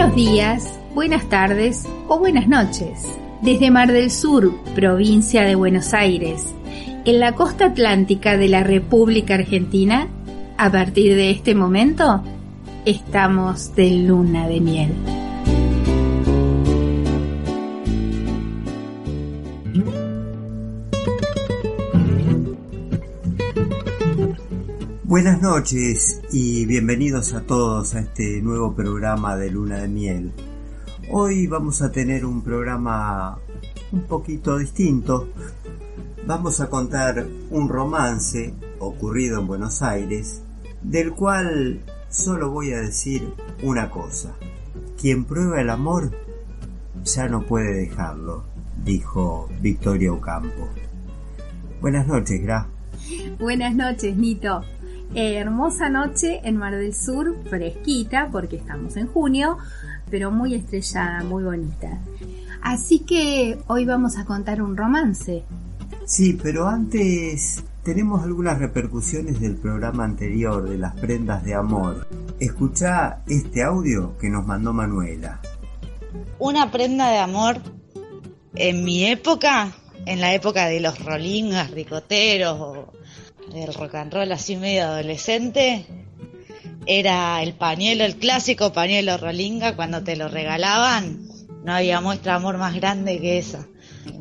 Buenos días, buenas tardes o buenas noches. Desde Mar del Sur, provincia de Buenos Aires, en la costa atlántica de la República Argentina, a partir de este momento, estamos de luna de miel. Buenas noches y bienvenidos a todos a este nuevo programa de Luna de Miel. Hoy vamos a tener un programa un poquito distinto. Vamos a contar un romance ocurrido en Buenos Aires, del cual solo voy a decir una cosa. Quien prueba el amor ya no puede dejarlo, dijo Victoria Ocampo. Buenas noches, Gra. Buenas noches, Nito. Eh, hermosa noche en Mar del Sur, fresquita porque estamos en junio, pero muy estrellada, muy bonita. Así que hoy vamos a contar un romance. Sí, pero antes tenemos algunas repercusiones del programa anterior de las prendas de amor. Escucha este audio que nos mandó Manuela. Una prenda de amor en mi época, en la época de los rolingas, ricoteros o del rock and roll así medio adolescente, era el pañuelo, el clásico pañuelo rolinga cuando te lo regalaban. No había muestra de amor más grande que esa.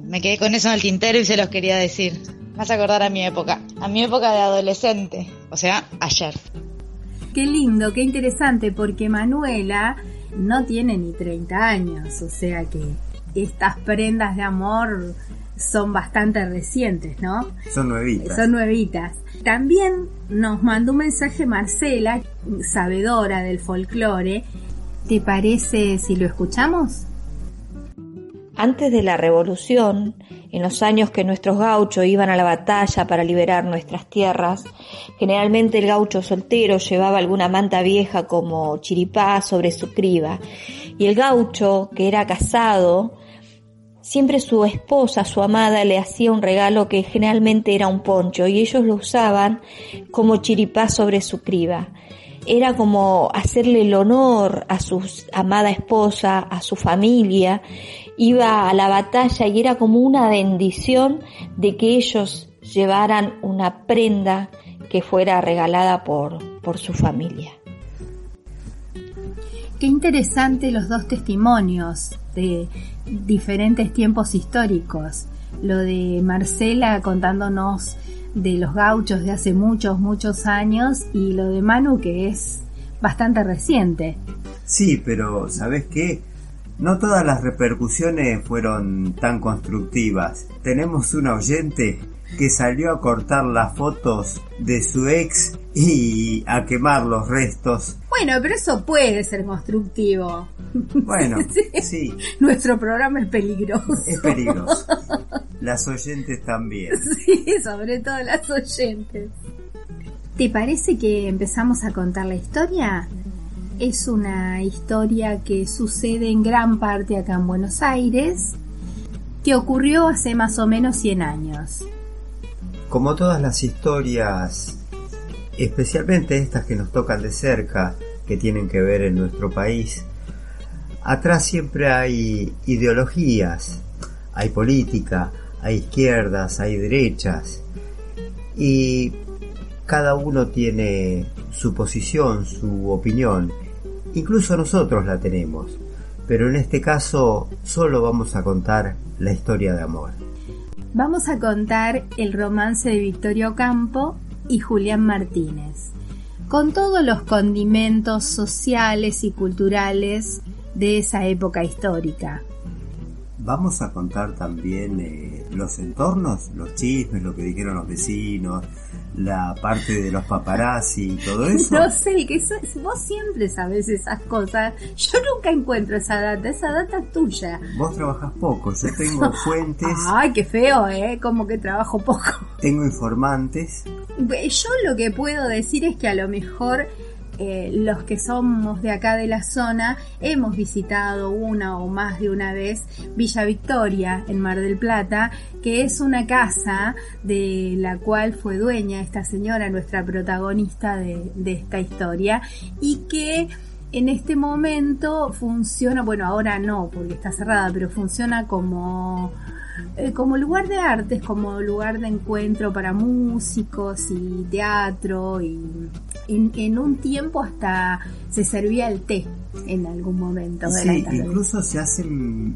Me quedé con eso en el tintero y se los quería decir. Vas a acordar a mi época, a mi época de adolescente, o sea, ayer. Qué lindo, qué interesante, porque Manuela no tiene ni 30 años, o sea que estas prendas de amor son bastante recientes, ¿no? Son nuevitas. Son nuevitas. También nos mandó un mensaje Marcela, sabedora del folclore. ¿Te parece si lo escuchamos? Antes de la revolución, en los años que nuestros gauchos iban a la batalla para liberar nuestras tierras, generalmente el gaucho soltero llevaba alguna manta vieja como chiripá sobre su criba, y el gaucho que era casado Siempre su esposa, su amada, le hacía un regalo que generalmente era un poncho y ellos lo usaban como chiripá sobre su criba. Era como hacerle el honor a su amada esposa, a su familia. Iba a la batalla y era como una bendición de que ellos llevaran una prenda que fuera regalada por, por su familia. Qué interesante los dos testimonios de diferentes tiempos históricos. Lo de Marcela contándonos de los gauchos de hace muchos, muchos años y lo de Manu que es bastante reciente. Sí, pero ¿sabes qué? No todas las repercusiones fueron tan constructivas. Tenemos un oyente que salió a cortar las fotos de su ex y a quemar los restos. Bueno, pero eso puede ser constructivo. Bueno, sí. Nuestro programa es peligroso. Es peligroso. Las oyentes también. Sí, sobre todo las oyentes. ¿Te parece que empezamos a contar la historia? Es una historia que sucede en gran parte acá en Buenos Aires, que ocurrió hace más o menos 100 años. Como todas las historias, especialmente estas que nos tocan de cerca, que tienen que ver en nuestro país, atrás siempre hay ideologías, hay política, hay izquierdas, hay derechas, y cada uno tiene su posición, su opinión, incluso nosotros la tenemos, pero en este caso solo vamos a contar la historia de amor vamos a contar el romance de Victoria Ocampo y Julián Martínez, con todos los condimentos sociales y culturales de esa época histórica. Vamos a contar también eh, los entornos, los chismes, lo que dijeron los vecinos, la parte de los paparazzi y todo eso. No sé, que vos siempre sabes esas cosas. Yo nunca encuentro esa data, esa data es tuya. Vos trabajas poco, yo tengo fuentes. Ay, qué feo, ¿eh? Como que trabajo poco. Tengo informantes. Yo lo que puedo decir es que a lo mejor eh, los que somos de acá de la zona hemos visitado una o más de una vez Villa Victoria en Mar del Plata, que es una casa de la cual fue dueña esta señora, nuestra protagonista de, esta historia, y que en este momento funciona, bueno, ahora no, porque está cerrada, pero funciona como, eh, como lugar de artes, como lugar de encuentro para músicos y teatro, y en, un tiempo hasta se servía el té en algún momento de sí, Incluso se hacen,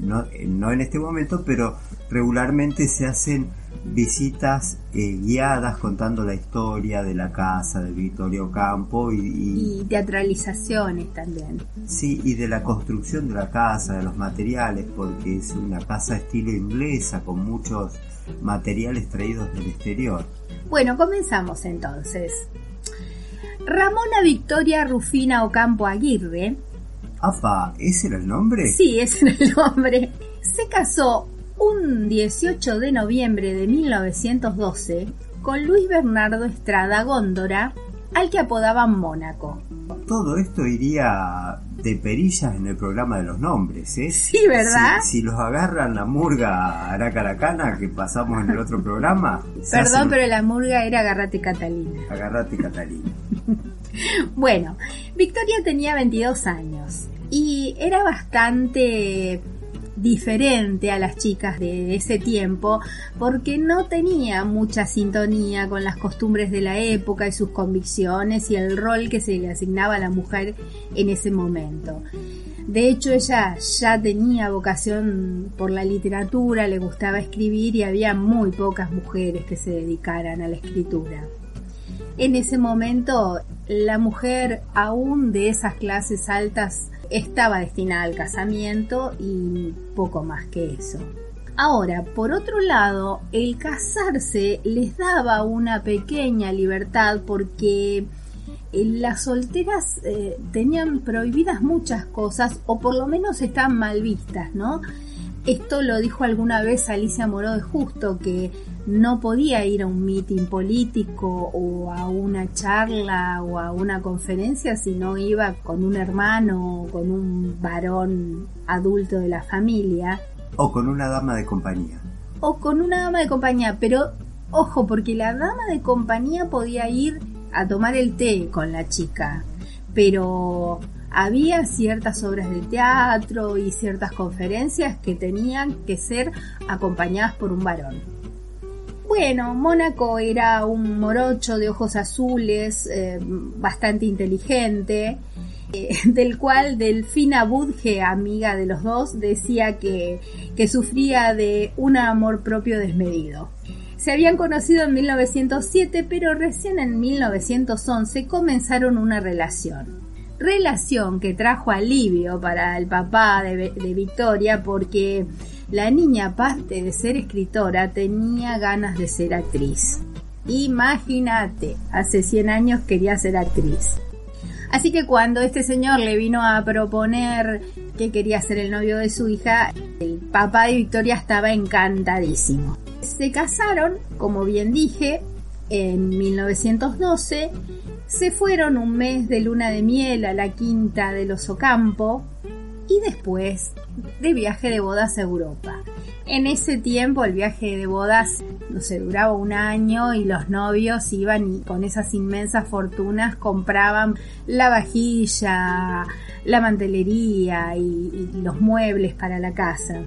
no, no en este momento, pero regularmente se hacen visitas eh, guiadas contando la historia de la casa de Victorio Campo y, y, teatralizaciones también. Sí, y de la construcción de la casa, de los materiales, porque es una casa estilo inglesa con muchos materiales traídos del exterior. Bueno, comenzamos entonces. Ramona Victoria Rufina Ocampo Aguirre. Afa, ¿ese era el nombre? Sí, ese era el nombre. Se casó un 18 de noviembre de 1912 con Luis Bernardo Estrada Góndora, al que apodaban Mónaco. Todo esto iría de perillas en el programa de los nombres, ¿eh? Sí, ¿verdad? Si, los agarran la murga Aracaracana que pasamos en el otro programa. Perdón, pero la murga era Agarrate Catalina. Agarrate Catalina. bueno, Victoria tenía 22 años y era bastante diferente a las chicas de ese tiempo porque no tenía mucha sintonía con las costumbres de la época y sus convicciones y el rol que se le asignaba a la mujer en ese momento. De hecho, ella ya tenía vocación por la literatura, le gustaba escribir y había muy pocas mujeres que se dedicaran a la escritura. En ese momento, la mujer aún de esas clases altas estaba destinada al casamiento y poco más que eso. Ahora, por otro lado, el casarse les daba una pequeña libertad porque eh, las solteras eh, tenían prohibidas muchas cosas o por lo menos estaban mal vistas, ¿no? Esto lo dijo alguna vez Alicia Moró de Justo, que no podía ir a un mitin político o a una charla o a una conferencia si no iba con un hermano o con un varón adulto de la familia. O con una dama de compañía. O con una dama de compañía, pero ojo, porque la dama de compañía podía ir a tomar el té con la chica, pero había ciertas obras de teatro y ciertas conferencias que tenían que ser acompañadas por un varón. Bueno, Mónaco era un morocho de ojos azules, eh, bastante inteligente, eh, del cual Delfina Budge, amiga de los dos, decía que, que sufría de un amor propio desmedido. Se habían conocido en 1907, pero recién en 1911 comenzaron una relación. Relación que trajo alivio para el papá de, de Victoria porque la niña, aparte de ser escritora, tenía ganas de ser actriz. Imagínate, hace 100 años quería ser actriz. Así que cuando este señor le vino a proponer que quería ser el novio de su hija, el papá de Victoria estaba encantadísimo. Se casaron, como bien dije, en 1912, se fueron un mes de luna de miel a la quinta de los Ocampo y después de viaje de bodas a Europa. En ese tiempo el viaje de bodas no se duraba un año y los novios iban y con esas inmensas fortunas compraban la vajilla, la mantelería y, los muebles para la casa.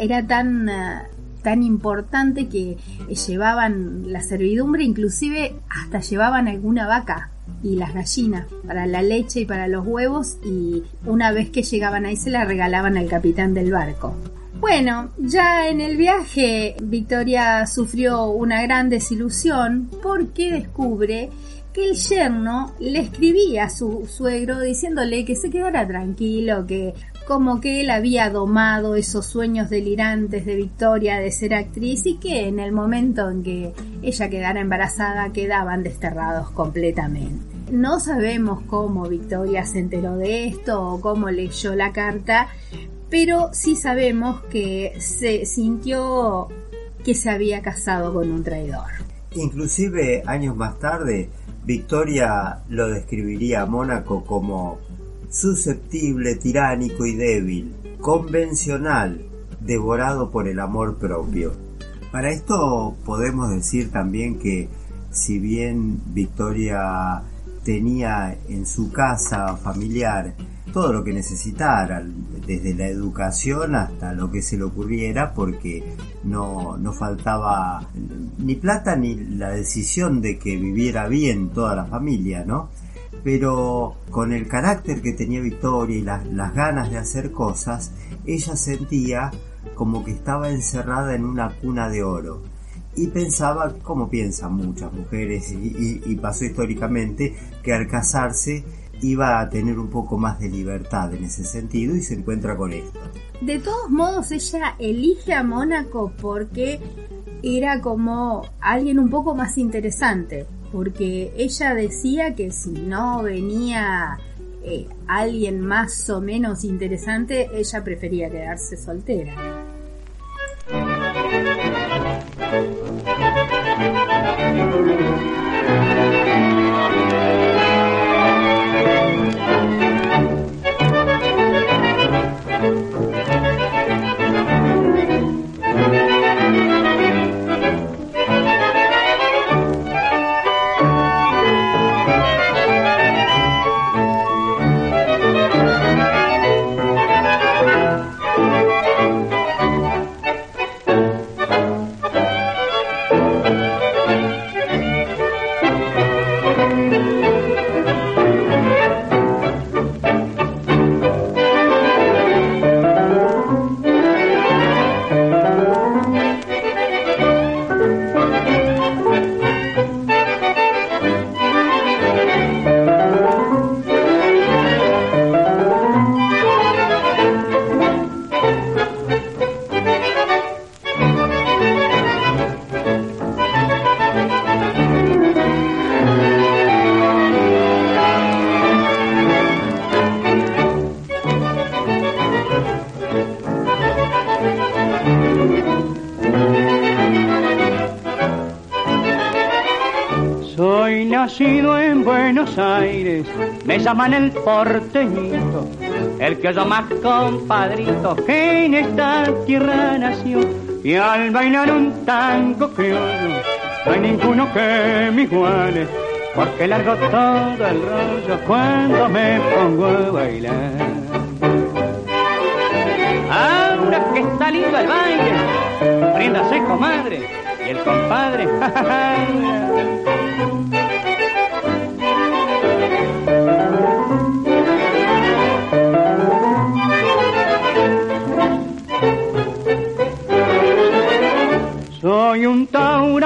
Era tan eh, tan importante que llevaban la servidumbre, inclusive hasta llevaban alguna vaca y las gallinas para la leche y para los huevos y una vez que llegaban ahí se la regalaban al capitán del barco. Bueno, ya en el viaje Victoria sufrió una gran desilusión porque descubre que el yerno le escribía a su suegro diciéndole que se quedara tranquilo, que como que él había domado esos sueños delirantes de Victoria de ser actriz y que en el momento en que ella quedara embarazada quedaban desterrados completamente. No sabemos cómo Victoria se enteró de esto o cómo leyó la carta, pero sí sabemos que se sintió que se había casado con un traidor. Inclusive años más tarde, Victoria lo describiría a Mónaco como susceptible, tiránico y débil, convencional, devorado por el amor propio. Para esto podemos decir también que si bien Victoria tenía en su casa familiar todo lo que necesitara, desde la educación hasta lo que se le ocurriera, porque no, no faltaba ni plata ni la decisión de que viviera bien toda la familia, ¿no? Pero con el carácter que tenía Victoria y las ganas de hacer cosas, ella sentía como que estaba encerrada en una cuna de oro y pensaba, como piensan muchas mujeres y, pasó históricamente, que al casarse iba a tener un poco más de libertad en ese sentido y se encuentra con esto. De todos modos, ella elige a Mónaco porque era como alguien un poco más interesante, porque ella decía que si no venía eh, alguien más o menos interesante, ella prefería quedarse soltera. Me llaman el porteñito, el que yo más compadrito que en esta tierra nació. Y al bailar un tango criollo, no hay ninguno que me iguale, porque largo todo el rollo cuando me pongo a bailar. Ahora que está lindo el baile, ríndase comadre, y el compadre,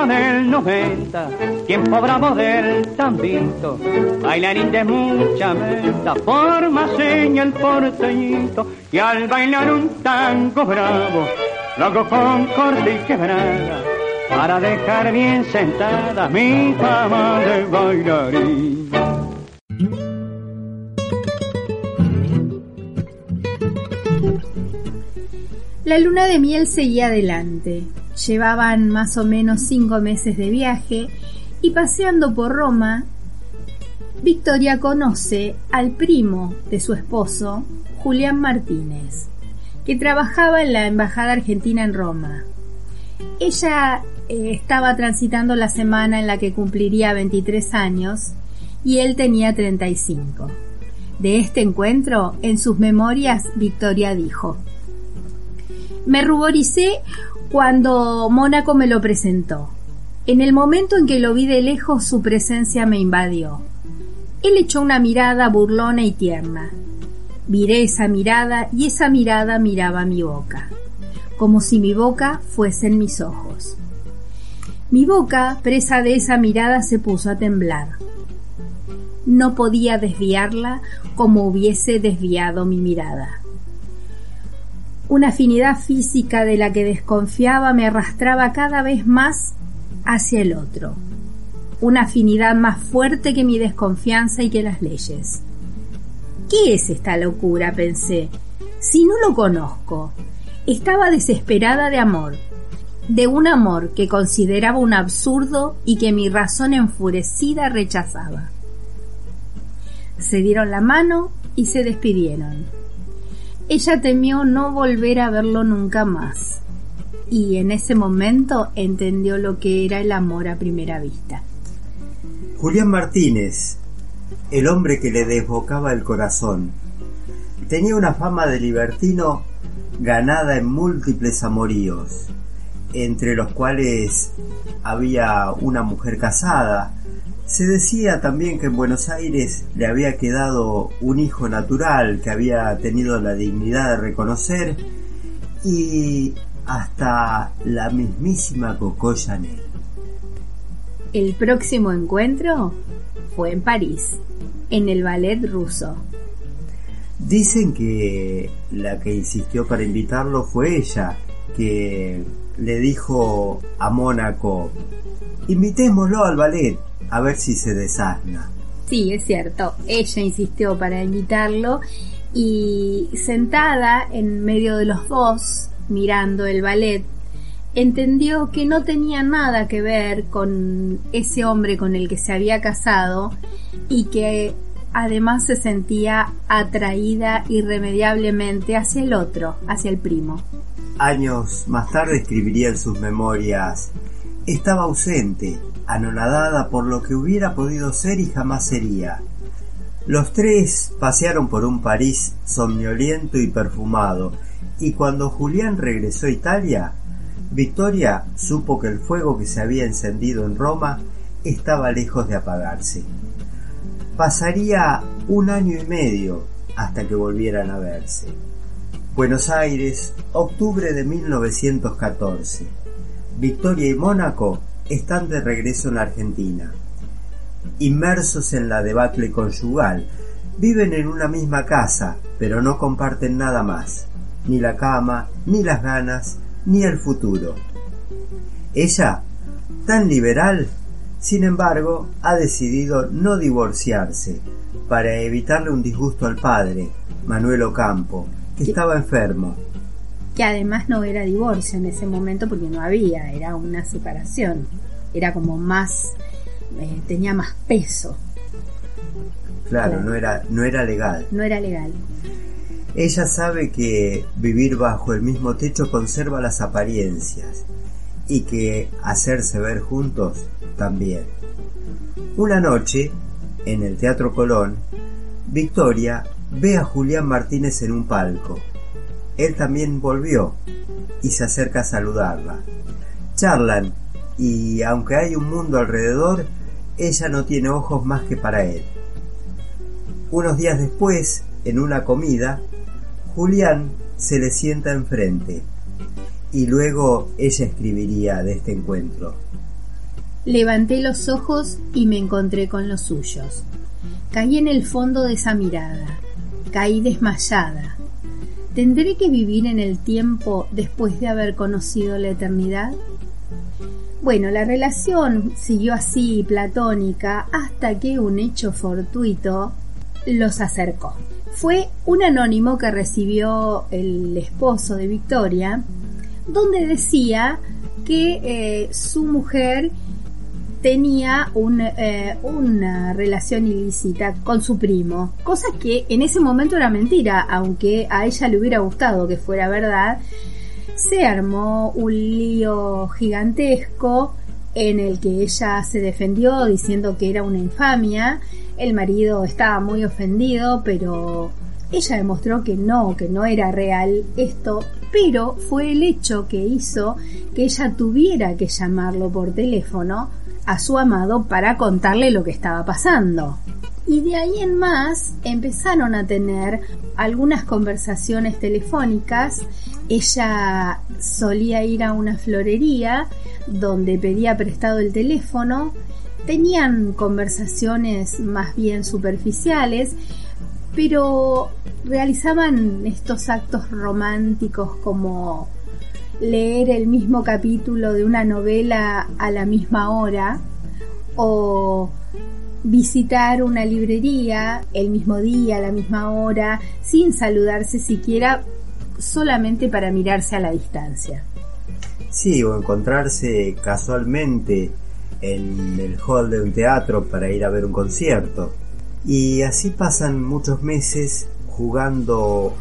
tauro del 90, tiempo bravo del tambito, bailarín de mucha meta, forma seña el porteñito, y al bailar un tango bravo, lo hago con corte y quebrada, para dejar bien sentada mi fama de bailarín. La luna de miel seguía adelante. Llevaban más o menos cinco meses de viaje y paseando por Roma, Victoria conoce al primo de su esposo, Julián Martínez, que trabajaba en la Embajada Argentina en Roma. Ella eh, estaba transitando la semana en la que cumpliría 23 años y él tenía 35. De este encuentro, en sus memorias, Victoria dijo, Me ruboricé cuando Mónaco me lo presentó. En el momento en que lo vi de lejos su presencia me invadió. Él echó una mirada burlona y tierna. Miré esa mirada y esa mirada miraba mi boca, como si mi boca fuesen mis ojos. Mi boca, presa de esa mirada, se puso a temblar. No podía desviarla como hubiese desviado mi mirada. Una afinidad física de la que desconfiaba me arrastraba cada vez más hacia el otro. Una afinidad más fuerte que mi desconfianza y que las leyes. ¿Qué es esta locura? pensé. Si no lo conozco. Estaba desesperada de amor, de un amor que consideraba un absurdo y que mi razón enfurecida rechazaba. Se dieron la mano y se despidieron. Ella temió no volver a verlo nunca más, y en ese momento entendió lo que era el amor a primera vista. Julián Martínez el hombre que le desbocaba el corazón. Tenía una fama de libertino ganada en múltiples amoríos, entre los cuales había una mujer casada. Se decía también que en Buenos Aires le había quedado un hijo natural que había tenido la dignidad de reconocer y hasta la mismísima Coco Chanel. El próximo encuentro fue en París, en el ballet ruso. Dicen que la que insistió para invitarlo fue ella, que le dijo a Mónaco, invitémoslo al ballet, a ver si se desasna. Sí, es cierto, ella insistió para invitarlo y sentada en medio de los dos, mirando el ballet, entendió que no tenía nada que ver con ese hombre con el que se había casado y que además se sentía atraída irremediablemente hacia el otro, hacia el primo. Años más tarde escribiría en sus memorias, estaba ausente, anonadada por lo que hubiera podido ser y jamás sería. Los tres pasearon por un París somnoliento y perfumado, y cuando Julián regresó a Italia, Victoria supo que el fuego que se había encendido en Roma estaba lejos de apagarse. Pasaría un año y medio hasta que volvieran a verse. Buenos Aires, octubre de 1914. Victoria y Mónaco están de regreso en Argentina. Inmersos en la debacle conyugal, viven en una misma casa, pero no comparten nada más, ni la cama, ni las ganas, ni el futuro. Ella, tan liberal, sin embargo, ha decidido no divorciarse para evitarle un disgusto al padre, Manuel Ocampo, que estaba enfermo. Que además no era divorcio en ese momento porque no había, era una separación. Era como más, eh, tenía más peso. Claro, No, era, no era legal. No era legal. Ella sabe que vivir bajo el mismo techo conserva las apariencias y que hacerse ver juntos también. Una noche, en el Teatro Colón, Victoria ve a Julián Martínez en un palco. Él también volvió y se acerca a saludarla. Charlan y aunque hay un mundo alrededor, ella no tiene ojos más que para él. Unos días después, en una comida, Julián se le sienta enfrente y luego ella escribiría de este encuentro. Levanté los ojos y me encontré con los suyos. Caí en el fondo de esa mirada. Caí desmayada. ¿Tendré que vivir en el tiempo después de haber conocido la eternidad? Bueno, la relación siguió así platónica hasta que un hecho fortuito los acercó fue un anónimo que recibió el esposo de Victoria, donde decía que eh, su mujer tenía eh, una relación ilícita con su primo, cosa que en ese momento era mentira, aunque a ella le hubiera gustado que fuera verdad, se armó un lío gigantesco en el que ella se defendió diciendo que era una infamia. El marido estaba muy ofendido, pero ella demostró que no, que no era real esto, pero fue el hecho que hizo que ella tuviera que llamarlo por teléfono a su amado para contarle lo que estaba pasando. Y de ahí en más empezaron a tener algunas conversaciones telefónicas. Ella solía ir a una florería donde pedía prestado el teléfono tenían conversaciones más bien superficiales, pero realizaban estos actos románticos como leer el mismo capítulo de una novela a la misma hora o visitar una librería el mismo día, a la misma hora, sin saludarse siquiera, solamente para mirarse a la distancia. Sí, o encontrarse casualmente en el hall de un teatro para ir a ver un concierto. Y así pasan muchos meses jugando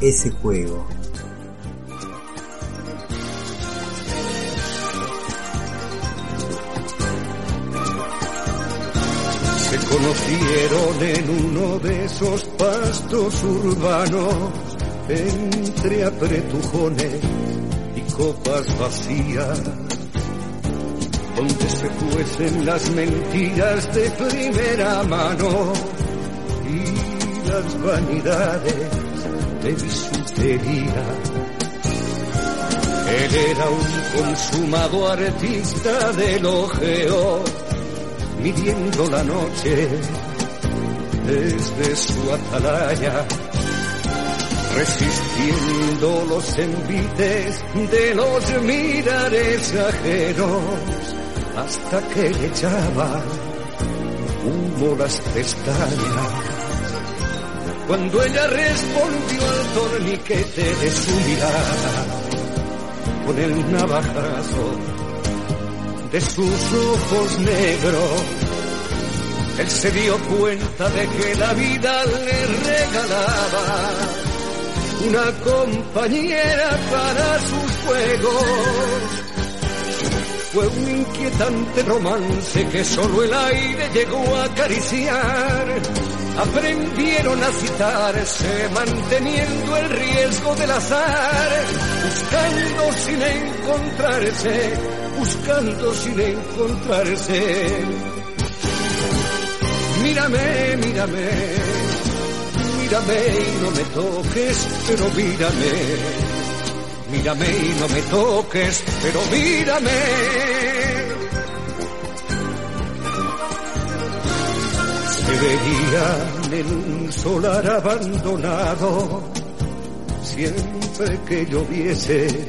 ese juego. En uno de esos pastos urbanos, entre apretujones y copas vacías, donde se cuecen las mentiras de primera mano y las vanidades de bisutería. Él era un consumado artista del ojeo midiendo la noche desde su atalaya, resistiendo los envites de los mirares ajenos, hasta que le echaba humo las pestañas. Cuando ella respondió al torniquete de su mirada, con el navajazo de sus ojos negros. Él se dio cuenta de que la vida le regalaba una compañera para sus juegos. Fue un inquietante romance que solo el aire llegó a acariciar. Aprendieron a citarse manteniendo el riesgo del azar, buscando sin encontrarse buscando sin encontrarse. Mírame, mírame, mírame y no me toques, pero mírame. Mírame y no me toques, pero mírame. Se veían en un solar abandonado, siempre que lloviese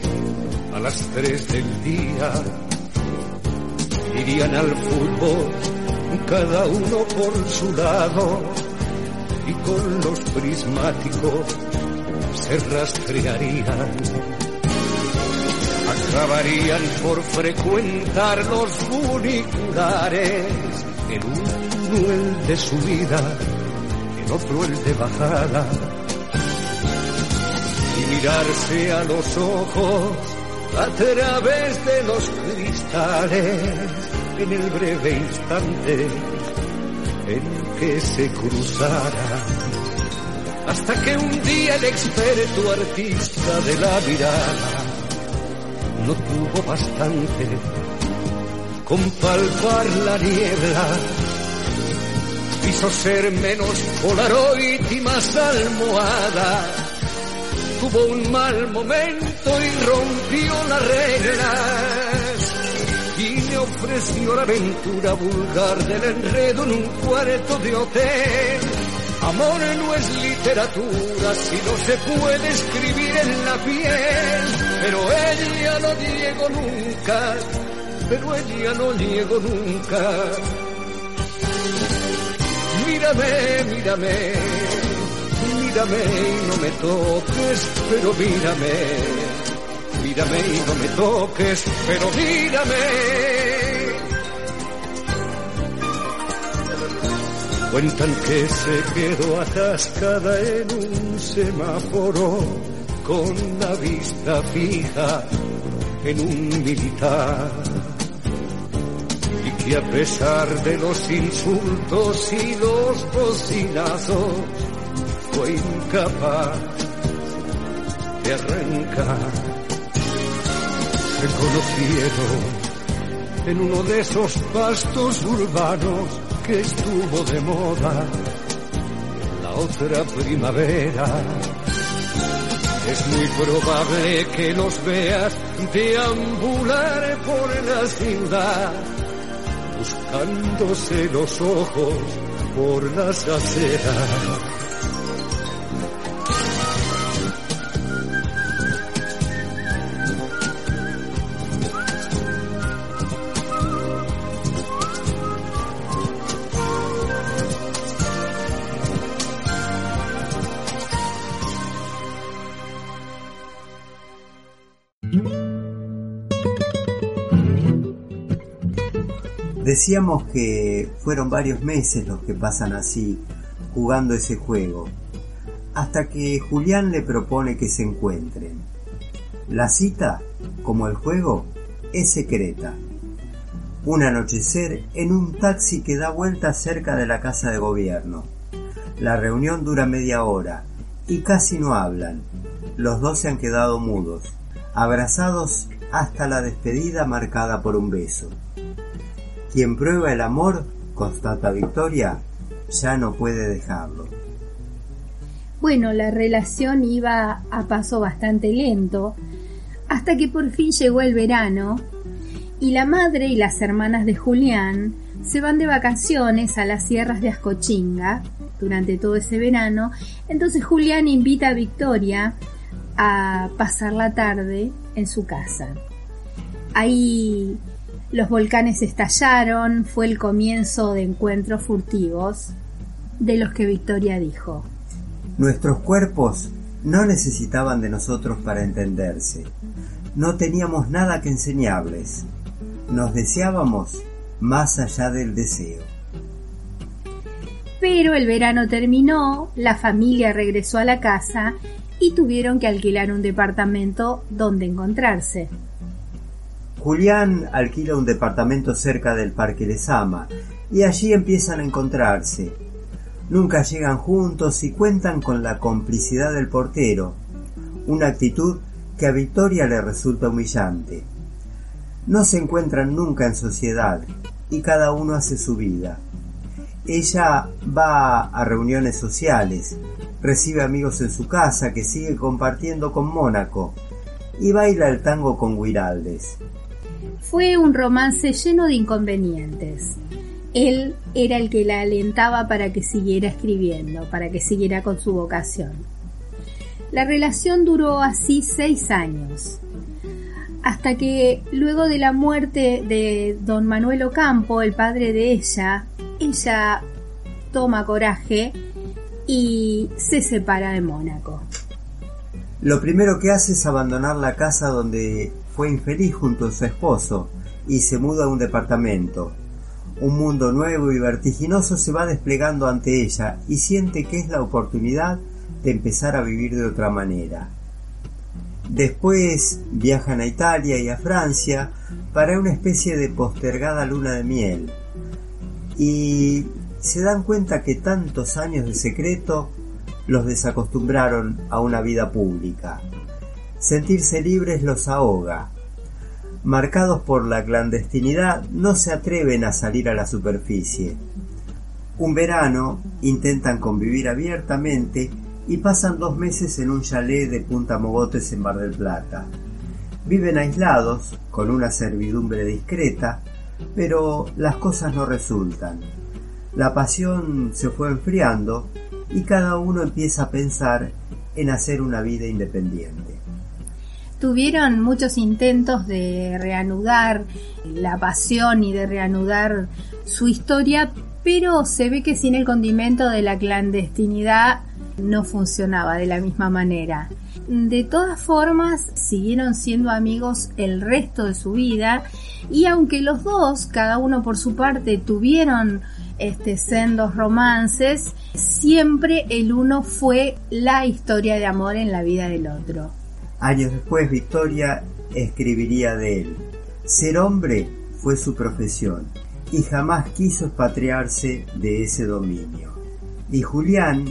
a las tres del día. Irían al fútbol, cada uno por su lado, y con los prismáticos se rastrearían. Acabarían por frecuentar los funiculares, el uno el de subida, el otro el de bajada, y mirarse a los ojos a través de los cristales en el breve instante en que se cruzara. Hasta que un día el experto artista de la mirada no tuvo bastante con palpar la niebla. Quiso ser menos polaroid y más almohada. Tuvo un mal momento y rompió y me ofreció la aventura vulgar del enredo en un cuarto de hotel. Amor no es literatura si no se puede escribir en la piel, pero ella no llegó nunca, pero ella no llegó nunca. Mírame, mírame, mírame y no me toques, pero mírame. Mírame y no me toques, pero mírame. Cuentan que se quedó atascada en un semáforo con la vista fija en un militar y que a pesar de los insultos y los bocinazos fue incapaz de arrancar. Se conocieron en uno de esos pastos urbanos que estuvo de moda la otra primavera. Es muy probable que los veas deambular por la ciudad, buscándose los ojos por las aceras. Decíamos que fueron varios meses los que pasan así, jugando ese juego, hasta que Julián le propone que se encuentren. La cita, como el juego, es secreta. Un anochecer en un taxi que da vueltas cerca de la casa de gobierno. La reunión dura media hora y casi no hablan. Los dos se han quedado mudos, abrazados hasta la despedida marcada por un beso. Quien prueba el amor, constata Victoria, ya no puede dejarlo. Bueno, la relación iba a paso bastante lento, hasta que por fin llegó el verano y la madre y las hermanas de Julián se van de vacaciones a las sierras de Ascochinga durante todo ese verano. Entonces Julián invita a Victoria a pasar la tarde en su casa. Ahí los volcanes estallaron, fue el comienzo de encuentros furtivos de los que Victoria dijo. Nuestros cuerpos no necesitaban de nosotros para entenderse. No teníamos nada que enseñarles. Nos deseábamos más allá del deseo. Pero el verano terminó, la familia regresó a la casa y tuvieron que alquilar un departamento donde encontrarse. Julián alquila un departamento cerca del Parque Lesama y allí empiezan a encontrarse. Nunca llegan juntos y cuentan con la complicidad del portero, una actitud que a Victoria le resulta humillante. No se encuentran nunca en sociedad y cada uno hace su vida. Ella va a reuniones sociales, recibe amigos en su casa que sigue compartiendo con Mónaco y baila el tango con Guiraldes. Fue un romance lleno de inconvenientes. Él era el que la alentaba para que siguiera escribiendo, para que siguiera con su vocación. La relación duró así seis años, hasta que luego de la muerte de don Manuel Ocampo, el padre de ella, ella toma coraje y se separa de Mónaco. Lo primero que hace es abandonar la casa donde fue infeliz junto a su esposo y se muda a un departamento. Un mundo nuevo y vertiginoso se va desplegando ante ella y siente que es la oportunidad de empezar a vivir de otra manera. Después viajan a Italia y a Francia para una especie de postergada luna de miel y se dan cuenta que tantos años de secreto los desacostumbraron a una vida pública. Sentirse libres los ahoga. Marcados por la clandestinidad, no se atreven a salir a la superficie. Un verano intentan convivir abiertamente y pasan dos meses en un chalet de Punta Mogotes en Mar del Plata. Viven aislados, con una servidumbre discreta, pero las cosas no resultan. La pasión se fue enfriando y cada uno empieza a pensar en hacer una vida independiente. Tuvieron muchos intentos de reanudar la pasión y de reanudar su historia, pero se ve que sin el condimento de la clandestinidad no funcionaba de la misma manera. De todas formas, siguieron siendo amigos el resto de su vida y aunque los dos, cada uno por su parte, tuvieron este sendos romances, siempre el uno fue la historia de amor en la vida del otro. Años después, Victoria escribiría de él. Ser hombre fue su profesión y jamás quiso expatriarse de ese dominio. Y Julián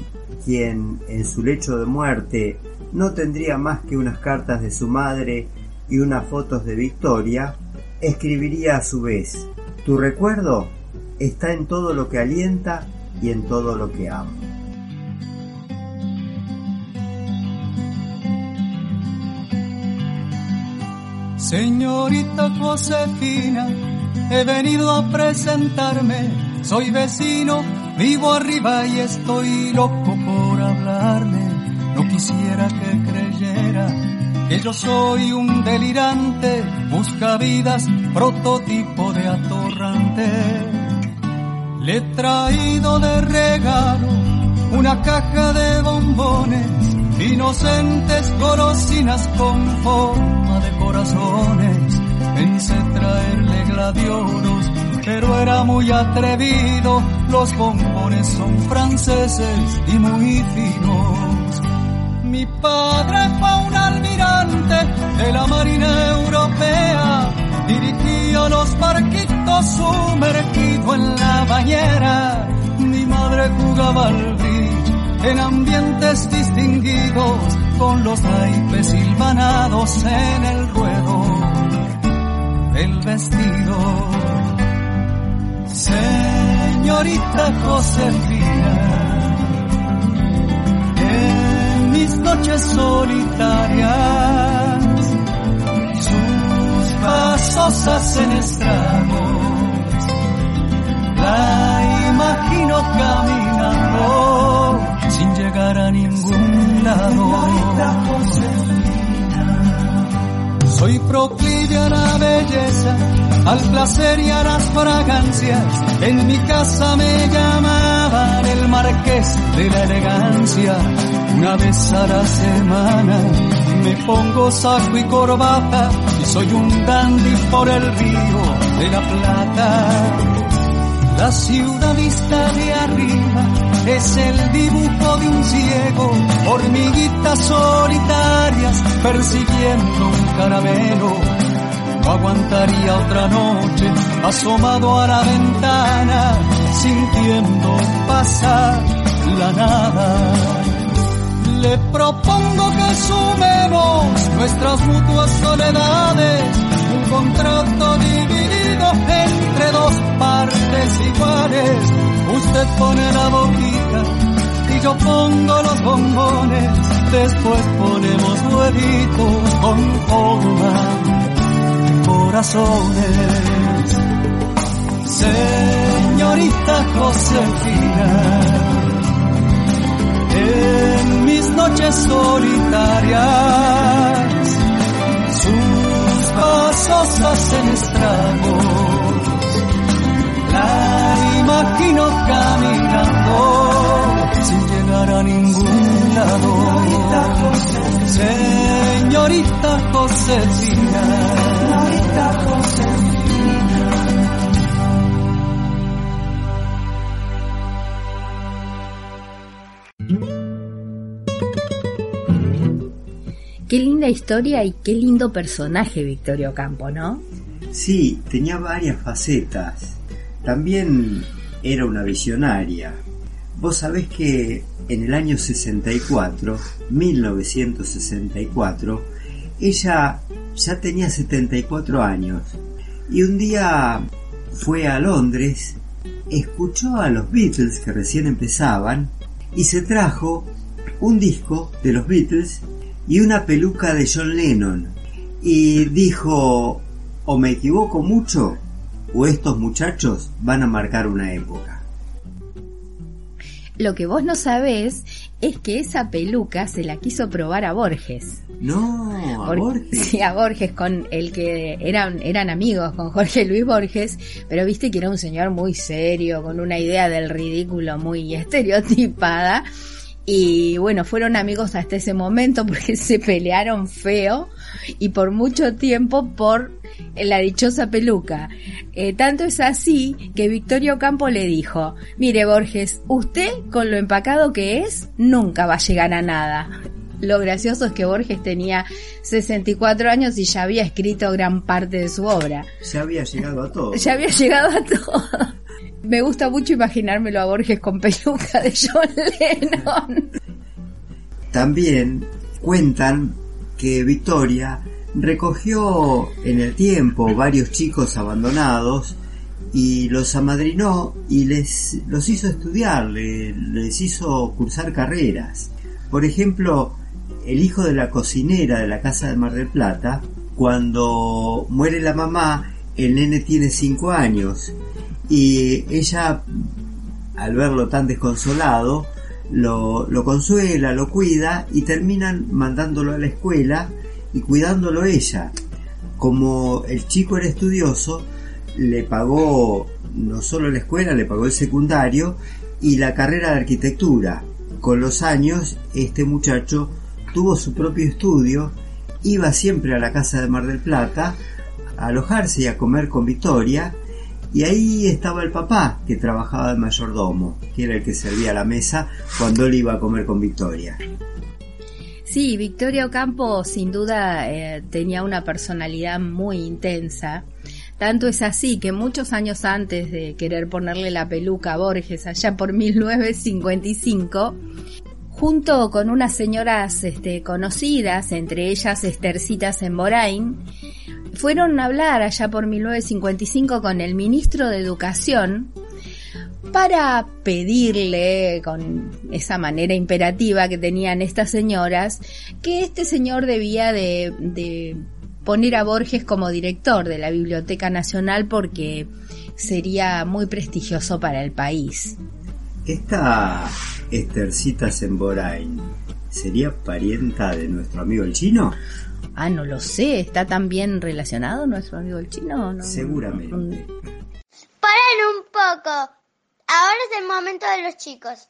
quien en su lecho de muerte no tendría más que unas cartas de su madre y unas fotos de Victoria, escribiría a su vez, Tu recuerdo está en todo lo que alienta y en todo lo que amo. Señorita Josefina, he venido a presentarme, soy vecino Vivo arriba y estoy loco por hablarle. No quisiera que creyera que yo soy un delirante, busca vidas, prototipo de atorrante. Le he traído de regalo una caja de bombones, inocentes golosinas con forma de corazones. Pensé traerle gladiolos pero era muy atrevido. Los bombones son franceses y muy finos. Mi padre fue un almirante de la Marina Europea, dirigía los barquitos sumergidos en la bañera. Mi madre jugaba al bridge en ambientes distinguidos con los naipes silvanados en el ruedo del vestido. Señorita Josefina, en mis noches solitarias, sus pasos hacen estragos. La imagino caminando sin llegar a ningún lado. Soy proclive a la belleza, al placer y a las fragancias. En mi casa me llamaban el marqués de la elegancia. Una vez a la semana me pongo saco y corbata y soy un dandy por el río de la Plata. La ciudad vista de arriba es el dibujo de un ciego, hormiguitas solitarias persiguiendo un caramelo. No aguantaría otra noche asomado a la ventana, sintiendo pasar la nada. Le propongo que sumemos nuestras mutuas soledades, un contrato dividido dos iguales. Usted pone la boquita y yo pongo los bombones, después ponemos huevitos con forma de corazones. Señorita Josefina, en mis noches solitarias, sus pasos hacen estragos. Imagino caminando sin llegar a ningún lado. Señorita Josefina, señorita Josefina. Qué linda historia y qué lindo personaje Victorio Campo, ¿no? Sí, tenía varias facetas. También era una visionaria. Vos sabés que en el año 64, 1964, ella ya tenía 74 años y un día fue a Londres, escuchó a los Beatles que recién empezaban y se trajo un disco de los Beatles y una peluca de John Lennon y dijo o me equivoco mucho o estos muchachos van a marcar una época. Lo que vos no sabés es que esa peluca se la quiso probar a Borges. No, a Borges. Sí, a Borges, con el que eran, eran amigos, con Jorge Luis Borges, pero viste que era un señor muy serio, con una idea del ridículo muy estereotipada. Y bueno, fueron amigos hasta ese momento porque se pelearon feo y por mucho tiempo por la dichosa peluca. Eh, tanto es así que Victorio Campo le dijo, mire Borges, usted con lo empacado que es, nunca va a llegar a nada. Lo gracioso es que Borges tenía 64 años y ya había escrito gran parte de su obra. Ya había llegado a todo. Ya había llegado a todo. Me gusta mucho imaginármelo a Borges con peluca de John Lennon. También cuentan que Victoria recogió en el tiempo varios chicos abandonados y los amadrinó y les los hizo estudiar, le- les hizo cursar carreras. Por ejemplo, el hijo de la cocinera de la casa de Mar del Plata, cuando muere la mamá, el nene tiene 5 años y ella, al verlo tan desconsolado, lo, consuela, lo cuida y terminan mandándolo a la escuela y cuidándolo ella. Como el chico era estudioso, le pagó no solo la escuela, le pagó el secundario y la carrera de arquitectura. Con los años, este muchacho tuvo su propio estudio, iba siempre a la casa de Mar del Plata a alojarse y a comer con Victoria, y ahí estaba el papá, que trabajaba de mayordomo, que era el que servía la mesa cuando él iba a comer con Victoria. Sí, Victorio Campo sin duda eh, tenía una personalidad muy intensa. Tanto es así que muchos años antes de querer ponerle la peluca a Borges, allá por 1955, junto con unas señoras este, conocidas, entre ellas Estercita Semborain, fueron a hablar allá por 1955 con el ministro de Educación para pedirle, con esa manera imperativa que tenían estas señoras, que este señor debía de, de poner a Borges como director de la Biblioteca Nacional porque sería muy prestigioso para el país. Esta Estercita Semborain, ¿sería parienta de nuestro amigo el chino? Ah, no lo sé, ¿está tan bien relacionado nuestro amigo el chino? No, Seguramente. Paren un poco. Ahora es el momento de los chicos.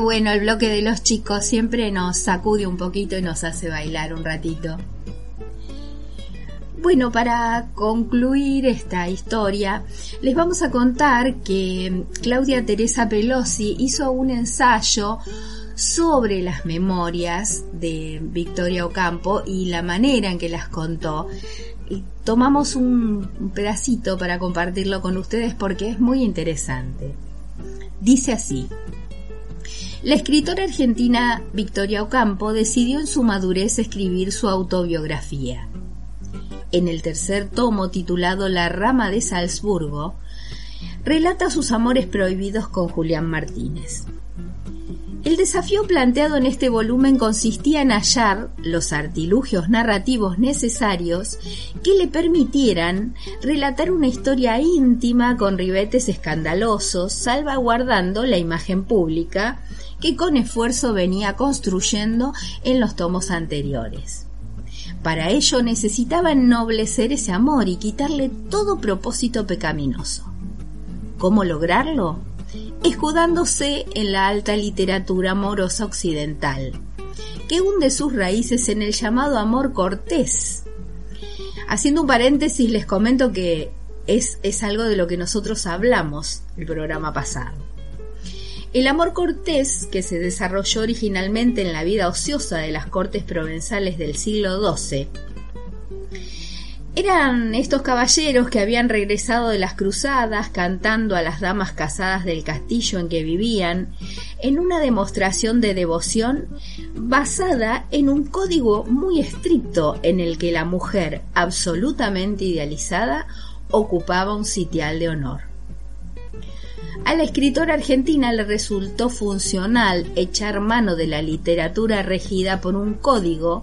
Bueno el bloque de los chicos, siempre nos sacude un poquito y nos hace bailar un ratito. Bueno, para concluir esta historia, les vamos a contar que Claudia Teresa Pelosi hizo un ensayo sobre las memorias de Victoria Ocampo y la manera en que las contó. Tomamos un pedacito para compartirlo con ustedes porque es muy interesante. Dice así. La escritora argentina Victoria Ocampo decidió en su madurez escribir su autobiografía. En el tercer tomo titulado La rama de Salzburgo, relata sus amores prohibidos con Julián Martínez. El desafío planteado en este volumen consistía en hallar los artilugios narrativos necesarios que le permitieran relatar una historia íntima con ribetes escandalosos, salvaguardando la imagen pública que con esfuerzo venía construyendo en los tomos anteriores. Para ello necesitaba ennoblecer ese amor y quitarle todo propósito pecaminoso. ¿Cómo lograrlo? Escudándose en la alta literatura amorosa occidental, que hunde sus raíces en el llamado amor cortés. Haciendo un paréntesis les comento que es, es algo de lo que nosotros hablamos el programa pasado. El amor cortés, que se desarrolló originalmente en la vida ociosa de las cortes provenzales del siglo XII, Eran estos caballeros que habían regresado de las cruzadas cantando a las damas casadas del castillo en que vivían en una demostración de devoción basada en un código muy estricto en el que la mujer absolutamente idealizada ocupaba un sitial de honor. A la escritora argentina le resultó funcional echar mano de la literatura regida por un código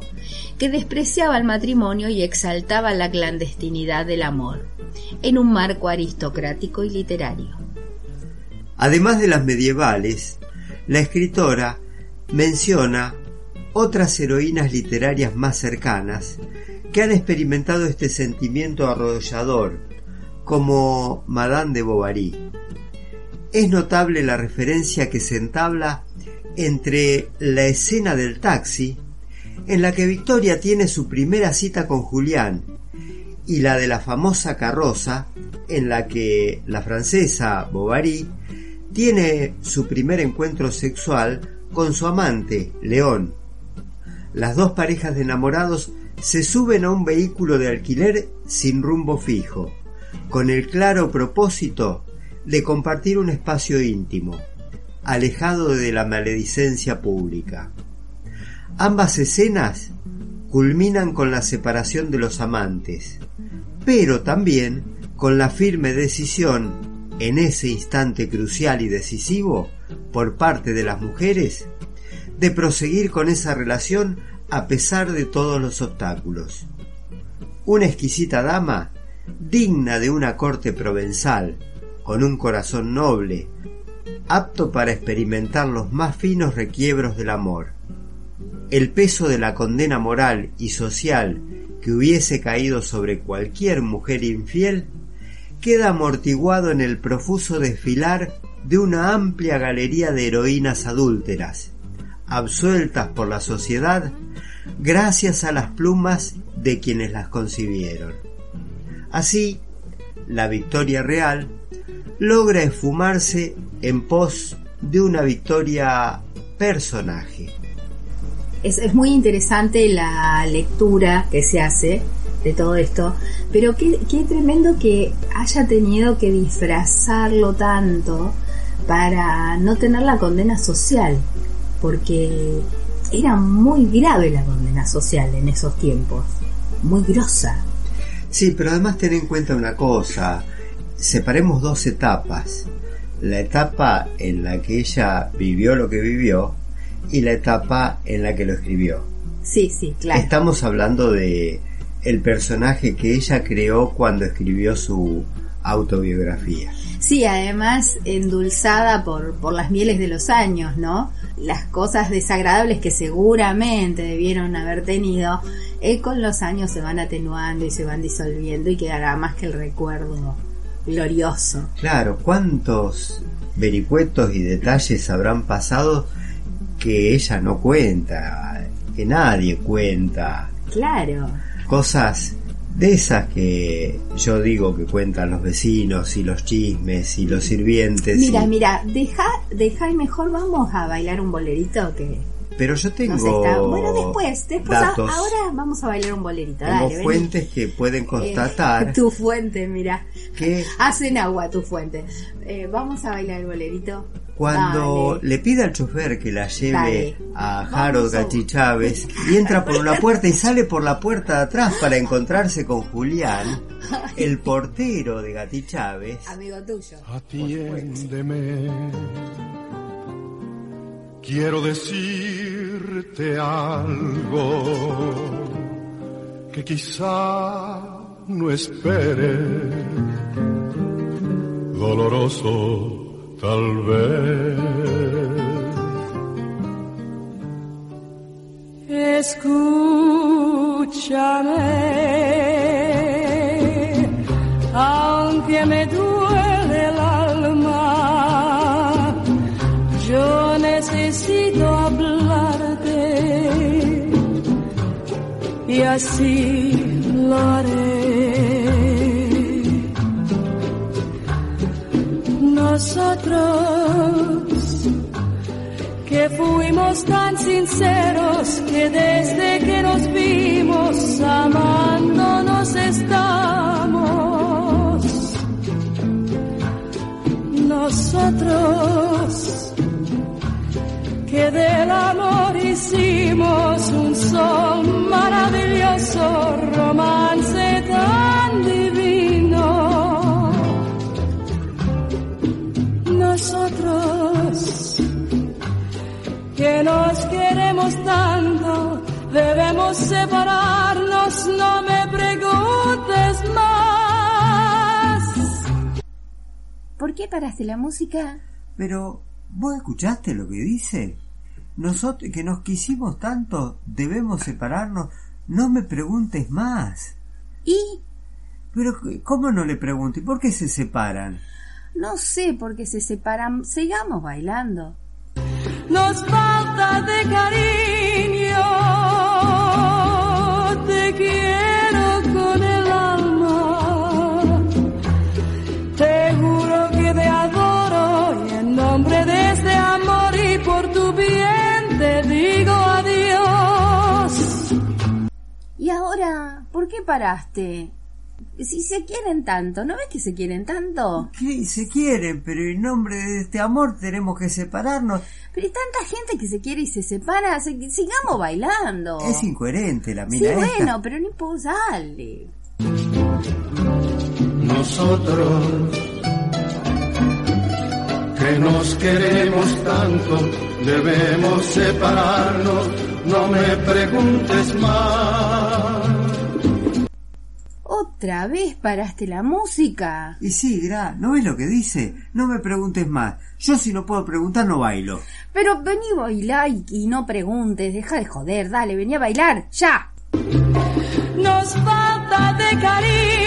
que despreciaba el matrimonio y exaltaba la clandestinidad del amor, en un marco aristocrático y literario. Además de las medievales, la escritora menciona otras heroínas literarias más cercanas que han experimentado este sentimiento arrollador, como Madame de Bovary. Es notable la referencia que se entabla entre la escena del taxi, en la que Victoria tiene su primera cita con Julián, y la de la famosa carroza, en la que la francesa Bovary tiene su primer encuentro sexual con su amante, León. Las dos parejas de enamorados se suben a un vehículo de alquiler sin rumbo fijo, con el claro propósito de compartir un espacio íntimo, alejado de la maledicencia pública. Ambas escenas culminan con la separación de los amantes, pero también con la firme decisión, en ese instante crucial y decisivo, por parte de las mujeres, de proseguir con esa relación a pesar de todos los obstáculos. Una exquisita dama, digna de una corte provenzal, con un corazón noble, apto para experimentar los más finos requiebros del amor. El peso de la condena moral y social que hubiese caído sobre cualquier mujer infiel queda amortiguado en el profuso desfilar de una amplia galería de heroínas adúlteras, absueltas por la sociedad gracias a las plumas de quienes las concibieron. Así, la victoria real logra esfumarse en pos de una victoria personaje. Es, es, muy interesante la lectura que se hace de todo esto, pero qué, qué tremendo que haya tenido que disfrazarlo tanto para no tener la condena social, porque era muy grave la condena social en esos tiempos, muy grosa. Sí, pero además ten en cuenta una cosa, separemos dos etapas. La etapa en la que ella vivió lo que vivió y la etapa en la que lo escribió. Sí, sí, claro. Estamos hablando de el personaje que ella creó cuando escribió su autobiografía. Sí, además endulzada por, por las mieles de los años, ¿no? Las cosas desagradables que seguramente debieron haber tenido, eh, con los años se van atenuando y se van disolviendo y quedará más que el recuerdo glorioso. Claro, ¿cuántos vericuetos y detalles habrán pasado que ella no cuenta, que nadie cuenta? Claro. Cosas de esas que yo digo que cuentan los vecinos y los chismes y los sirvientes. Mira, y... mira, deja, deja y mejor vamos a bailar un bolerito que pero yo tengo. Está... Bueno, después, después datos, ahora vamos a bailar un bolerito. Tengo Dale, fuentes vení. que pueden constatar. Eh, tu fuente, mira. Que hacen agua tu fuente. Eh, vamos a bailar el bolerito. Cuando Dale. le pide al chofer que la lleve Dale. a Harold Gachi Chávez y entra por una puerta y sale por la puerta de atrás para encontrarse con Julián, el portero de Gati Chávez. Amigo tuyo. Atiéndeme. Quiero decirte algo que quizá no espere, doloroso tal vez. Escúchame, aunque me duele necesito hablarte y así lo haré. Nosotros que fuimos tan sinceros que desde que nos vimos amándonos estamos. Nosotros qué paraste la música? Pero, ¿vos escuchaste lo que dice? Nosotros que nos quisimos tanto, debemos separarnos. No me preguntes más. ¿Y? Pero, ¿cómo no le pregunto? ¿Y por qué se separan? No sé por qué se separan. Sigamos bailando. Nos falta de cariño, ¿Por qué paraste? Si se quieren tanto, ¿no ves que se quieren tanto? ¿Qué? Se quieren, pero en nombre de este amor tenemos que separarnos. Pero hay tanta gente que se quiere y se separa. se- sigamos bailando. Es incoherente la Sí, mina esta. bueno, pero no importa, dale. Nosotros que nos queremos tanto, debemos separarnos, no me preguntes más. Otra vez paraste la música. Y sí, Gra, ¿no ves lo que dice? No me preguntes más. Yo si no puedo preguntar no bailo. Pero vení a bailar y, y no preguntes, deja de joder, dale, vení a bailar, ya. Nos falta de cariño,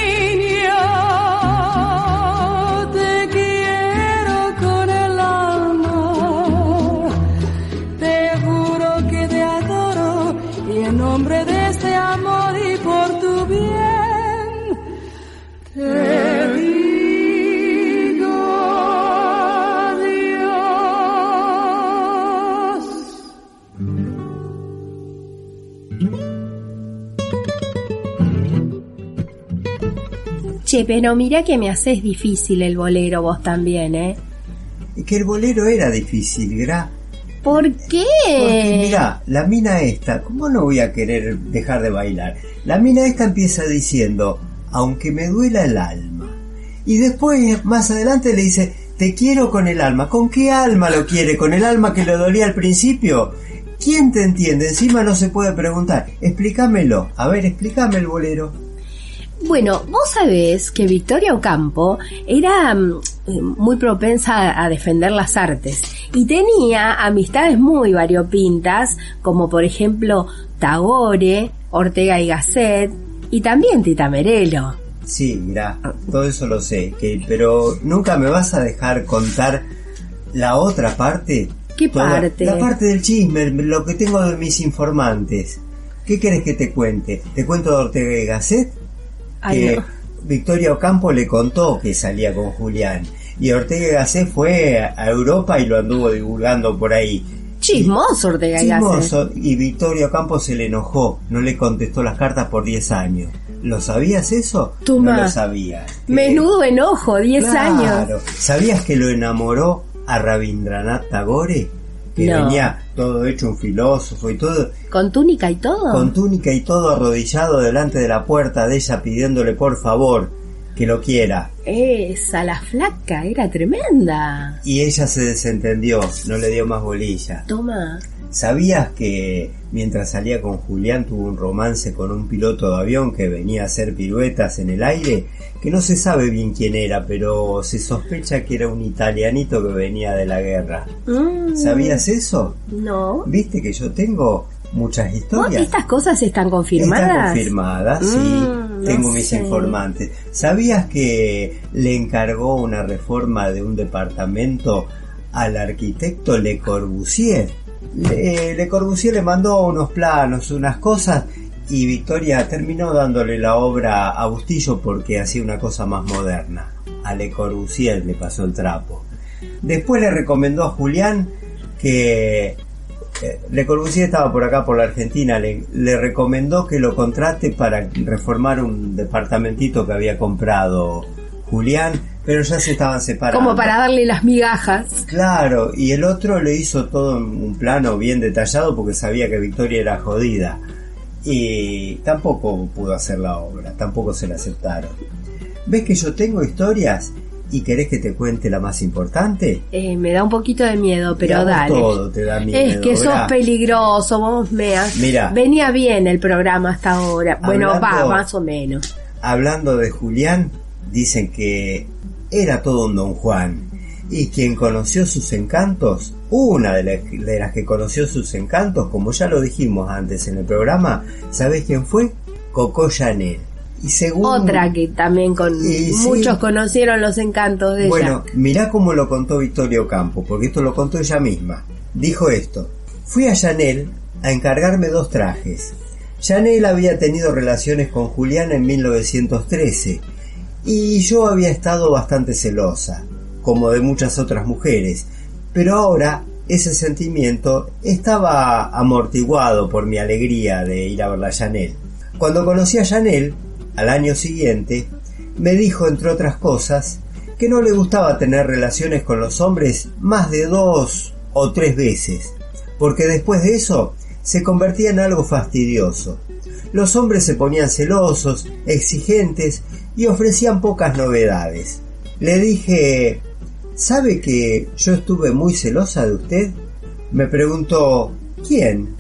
Che, pero mira que me haces difícil el bolero vos también, ¿eh? Y que el bolero era difícil, Gra. ¿Por qué? Porque mirá, la mina esta, ¿cómo no voy a querer dejar de bailar? La mina esta empieza diciendo, aunque me duela el alma. Y después, más adelante, le dice, te quiero con el alma. ¿Con qué alma lo quiere? ¿Con el alma que le dolía al principio? ¿Quién te entiende? Encima no se puede preguntar. Explícamelo. A ver, explícame el bolero. Bueno, vos sabés que Victoria Ocampo era mm, eh, muy propensa a, defender las artes y tenía amistades muy variopintas, como por ejemplo Tagore, Ortega y Gasset y también Tita Merelo. Sí, mira, todo eso lo sé, pero nunca me vas a dejar contar la otra parte. ¿Qué parte? La parte del chisme, lo que tengo de mis informantes. ¿Qué querés que te cuente? ¿Te cuento de Ortega y Gasset? Ay, no. Victoria Ocampo le contó que salía con Julián. Y Ortega Gasset fue a Europa y lo anduvo divulgando por ahí. Chismoso Ortega. Chismoso, y Victoria Ocampo se le enojó, no le contestó las cartas por 10 años. ¿Lo sabías eso? Toma. No lo sabías. Menudo enojo, 10 años. Claro. ¿Sabías que lo enamoró a Rabindranath Tagore? Que No. venía todo hecho un filósofo y todo, ¿Con túnica y todo? con túnica y todo arrodillado delante de la puerta de ella pidiéndole por favor que lo quiera. Esa, la flaca, era tremenda. Y ella se desentendió, no le dio más bolilla. Toma. ¿Sabías que mientras salía con Julián tuvo un romance con un piloto de avión que venía a hacer piruetas en el aire? Que no se sabe bien quién era, pero se sospecha que era un italianito que venía de la guerra. Mm, ¿Sabías eso? No. ¿Viste que yo tengo muchas ¿Vos historias? ¿Estas cosas están confirmadas? Están confirmadas, sí. Mm, no Tengo mis sé. informantes. ¿Sabías que le encargó una reforma de un departamento al arquitecto Le Corbusier? Le, Le Corbusier le mandó unos planos, unas cosas y Victoria terminó dándole la obra a Bustillo porque hacía una cosa más moderna. A Le Corbusier le pasó el trapo. Después le recomendó a Julián que eh, Le Corbusier estaba por acá por la Argentina, le, le recomendó que lo contrate para reformar un departamentito que había comprado Julián, pero ya se estaban separando. Como para darle las migajas. Claro, y el otro le hizo todo en un plano bien detallado porque sabía que Victoria era jodida. Y tampoco pudo hacer la obra, tampoco se la aceptaron. ¿Ves que yo tengo historias y querés que te cuente la más importante? Eh, me da un poquito de miedo, pero dale. todo te da miedo. es que sos ¿verdad? peligroso, vos me has... Mira. Venía bien el programa hasta ahora. Bueno, va, más o menos. Hablando de Julián, dicen que era todo un don Juan. Y quien conoció sus encantos, una de, la- de las que conoció sus encantos, como ya lo dijimos antes en el programa, ¿sabés quién fue? Coco Chanel. Y según... Otra que también con Y sí. muchos conocieron los encantos de Bueno, ella. mirá cómo lo contó Victoria Ocampo, porque esto lo contó ella misma. Dijo esto, fui a Chanel a encargarme dos trajes. Chanel había tenido relaciones con Julián en 1913 y yo había estado bastante celosa, como de muchas otras mujeres, pero ahora ese sentimiento estaba amortiguado por mi alegría de ir a ver a Chanel. Cuando conocí a Chanel, al año siguiente, me dijo, entre otras cosas, que no le gustaba tener relaciones con los hombres más de dos o tres veces, porque después de eso se convertía en algo fastidioso. Los hombres se ponían celosos, exigentes y ofrecían pocas novedades. Le dije, ¿sabe que yo estuve muy celosa de usted? Me preguntó, ¿quién?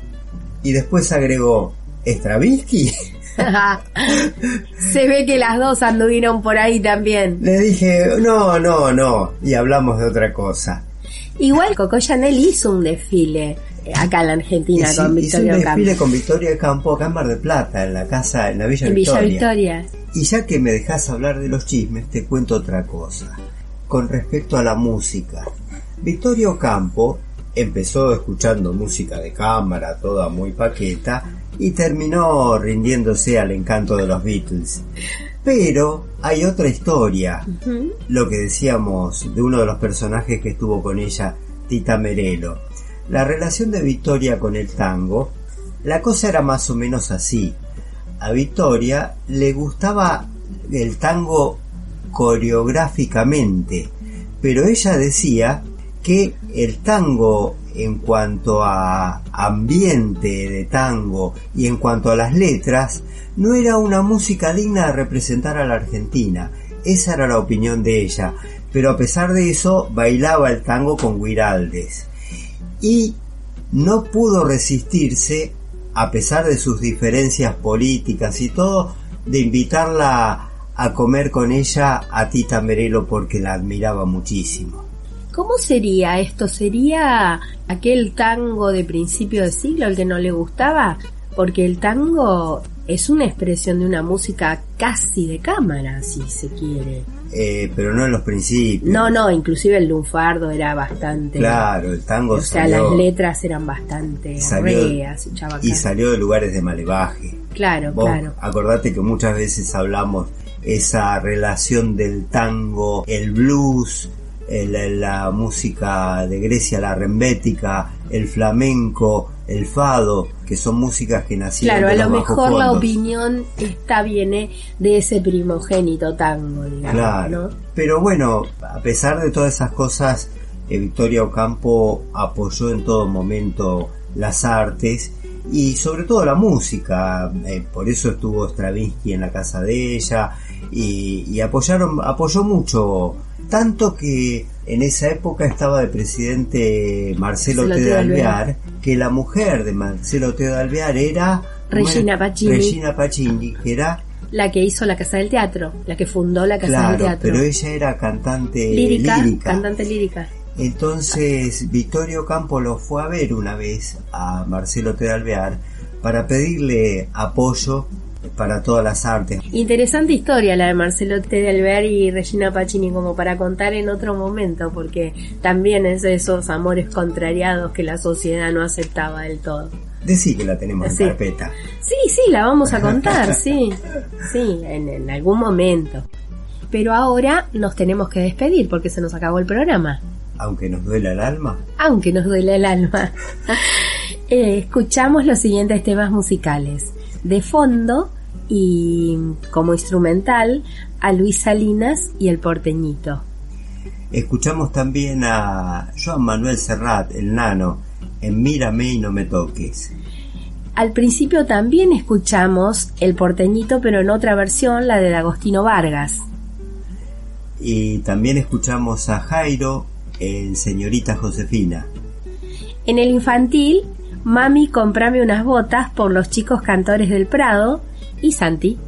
Y después agregó, ¿Stravinsky? Se ve que las dos anduvieron por ahí también. Le dije, no, no, no, y hablamos de otra cosa. Igual Coco Chanel hizo un desfile acá en la Argentina Y con hizo un Victoria desfile Ocampo. con Victoria Campo acá en Mar del Plata, en la casa, en la Villa En Villa Victoria. Victoria. Y ya que me dejas hablar de los chismes, te cuento otra cosa. Con respecto a la música. Victoria Ocampo empezó escuchando música de cámara, toda muy paqueta, y terminó rindiéndose al encanto de los Beatles. Pero hay otra historia, lo que decíamos de uno de los personajes que estuvo con ella, Tita Merelo. La relación de Victoria con el tango, la cosa era más o menos así. A Victoria le gustaba el tango coreográficamente, pero ella decía que el tango en cuanto a ambiente de tango y en cuanto a las letras no era una música digna de representar a la Argentina. Esa era la opinión de ella, pero a pesar de eso bailaba el tango con Guiraldes y no pudo resistirse, a pesar de sus diferencias políticas y todo, de invitarla a comer con ella a Tita Merelo porque la admiraba muchísimo. ¿Cómo sería esto? ¿Sería aquel tango de principio de siglo el que no le gustaba? Porque el tango es una expresión de una música casi de cámara, si se quiere. Eh, pero no en los principios. No, no, inclusive el lunfardo era bastante... Claro, el tango O sea, las letras eran bastante Salió- reas y salió de lugares de malevaje. Claro, Vos claro. acordate que muchas veces hablamos esa relación del tango, el blues, el- la música de Grecia, la rembética, el flamenco, el fado, que son músicas que nacieron Claro, a lo mejor la opinión está viene de ese primogénito tango, digamos, Claro. ¿no? Pero bueno, a pesar de todas esas cosas, eh, Victoria Ocampo apoyó en todo momento las artes y sobre todo la música. eh, por eso estuvo Stravinsky en la casa de ella y, y apoyaron, apoyó mucho. Tanto que en esa época estaba de presidente Marcelo, T. De Alvear, que la mujer de Marcelo T. de Alvear era Regina Pacini. Regina Pacini, que era La que hizo la Casa del Teatro, la que fundó la Casa del Claro, Teatro. pero ella era cantante lírica, lírica. cantante lírica. Entonces Victorio Campo lo fue a ver una vez a Marcelo T. de Alvear para pedirle apoyo para todas las artes. Interesante historia la de Marcelo T. de Alvear y Regina Pacini como para contar en otro momento, porque también es de esos amores contrariados que la sociedad no aceptaba del todo. Decí que la tenemos en carpeta. Sí, sí, la vamos a contar, sí, sí, en, en algún momento. Pero ahora nos tenemos que despedir porque se nos acabó el programa, Aunque nos duela el alma. aunque nos duele el alma. Eh, escuchamos los siguientes temas musicales. De fondo y como instrumental a Luis Salinas y el porteñito. Escuchamos también a Joan Manuel Serrat, el nano, en Mírame y no me toques. Al principio también escuchamos el porteñito, pero en otra versión, la de Agostino Vargas. Y también escuchamos a Jairo en Señorita Josefina. En el infantil, Mami, comprame unas botas por los chicos cantores del Prado y Santi.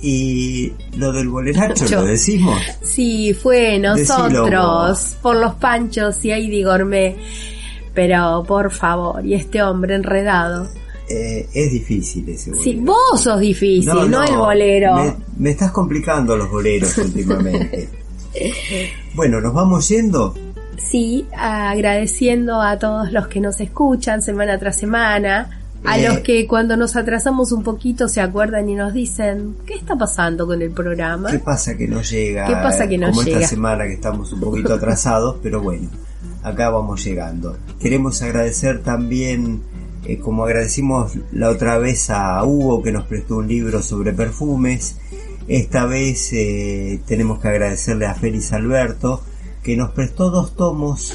Y lo del boleracho, ¿lo decimos? Sí, fue nosotros, por los panchos y Heidi Gourmet. Pero, por favor, y este hombre enredado. Eh, es difícil ese bolero. Sí, vos sos difícil, no, el bolero. Me, me estás complicando los boleros últimamente. bueno, ¿nos vamos yendo? Sí, agradeciendo a todos los que nos escuchan semana tras semana, a los que cuando nos atrasamos un poquito se acuerdan y nos dicen, ¿qué está pasando con el programa? ¿Qué pasa que no llega? ¿Qué pasa que no Como llega? esta semana que estamos un poquito atrasados, pero bueno, acá vamos llegando. Queremos agradecer también, eh, como agradecimos la otra vez a Hugo que nos prestó un libro sobre perfumes, esta vez eh, tenemos que agradecerle a Félix Alberto que nos prestó dos tomos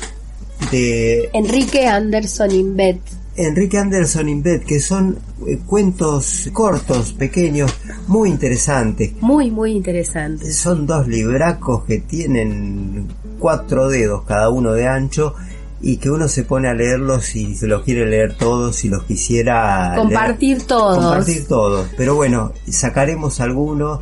de Enrique Anderson Invet. Enrique Anderson Inbed, que son eh, cuentos cortos, pequeños, muy interesantes. Muy, muy interesante. Son dos libracos que tienen cuatro dedos cada uno de ancho y que uno se pone a leerlos si se los quiere leer todos, si los quisiera leer- Compartir todos. compartir todos. Pero bueno, sacaremos algunos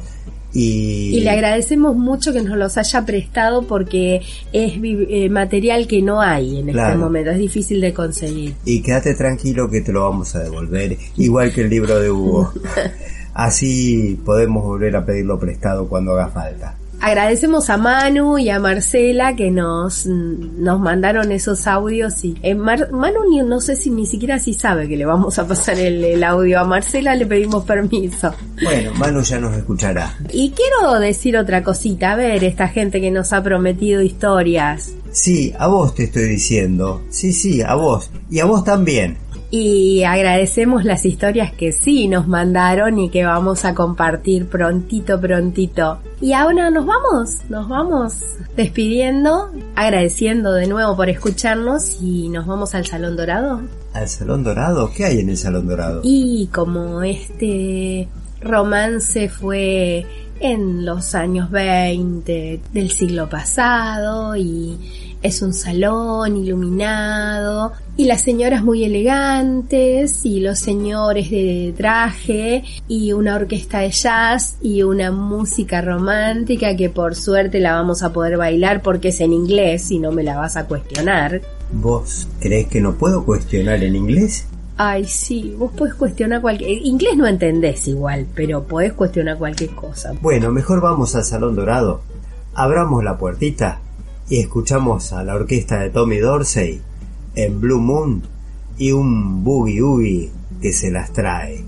y, Y le agradecemos mucho que nos los haya prestado porque es eh, material que no hay en este Claro. momento, es difícil de conseguir. y quédate tranquilo que te lo vamos a devolver, igual que el libro de Hugo. Así podemos volver a pedirlo prestado cuando haga falta. Agradecemos a Manu y a Marcela que nos, nos mandaron esos audios y eh, Mar- Manu ni- no sé si ni siquiera si sabe que le vamos a pasar el, el audio a Marcela, le pedimos permiso. Bueno, Manu ya nos escuchará. Y quiero decir otra cosita, a ver, esta gente que nos ha prometido historias. Sí, a vos te estoy diciendo. Sí, sí, a vos. Y a vos también. Y agradecemos las historias que sí nos mandaron y que vamos a compartir prontito, prontito. Y ahora nos vamos, nos vamos despidiendo, agradeciendo de nuevo por escucharnos y nos vamos al Salón Dorado. ¿Al Salón Dorado? ¿Qué hay en el Salón Dorado? Y como este romance fue en los años 20 del siglo pasado y es un salón iluminado y las señoras muy elegantes y los señores de traje y una orquesta de jazz y una música romántica que por suerte la vamos a poder bailar porque es en inglés y no me la vas a cuestionar. ¿Vos crees que no puedo cuestionar en inglés? Ay, sí, vos podés cuestionar cualquier... Inglés no entendés igual, pero podés cuestionar cualquier cosa. Bueno, mejor vamos al Salón Dorado. Abramos la puertita y escuchamos a la orquesta de Tommy Dorsey en Blue Moon y un boogie oogie que se las trae.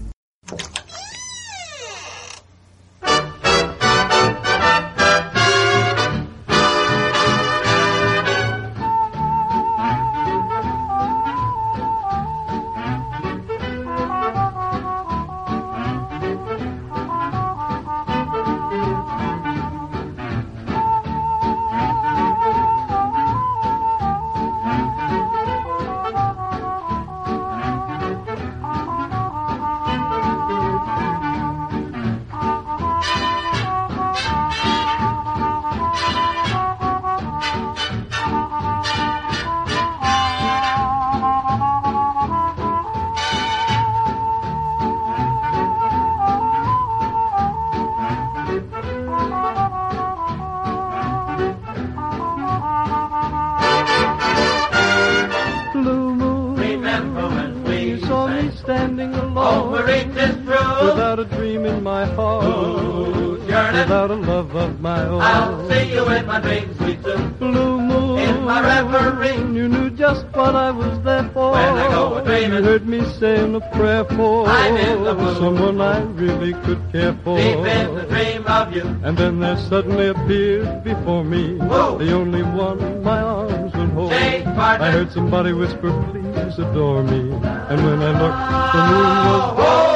This without a dream in my heart, Who's yearning? without a love of my own. I'll see you in my dreams, sweet. Blue moon, In my reverie. you knew just what I was there for. When I go a-dreaming. you heard me saying a prayer for I'm in the mood. someone I really could care for. Deep in the dream of you. And then there suddenly appeared before me Whoa. the only one my arms would hold. I heard somebody whisper, please adore me. And when I looked, the moon was Hold tight. blue. So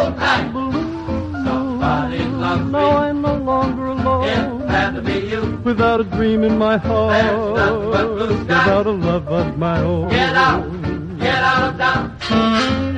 Now I'm no longer alone. glad to be you. Without a dream in my heart. Without a love of my own. Get out, get out of town.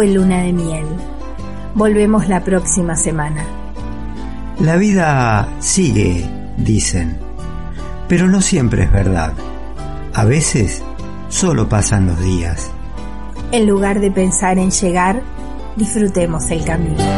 Fue Luna de Miel, Volvemos la próxima semana. La vida sigue, dicen, pero no siempre es verdad. A veces solo pasan los días. En lugar de pensar en llegar, disfrutemos el camino.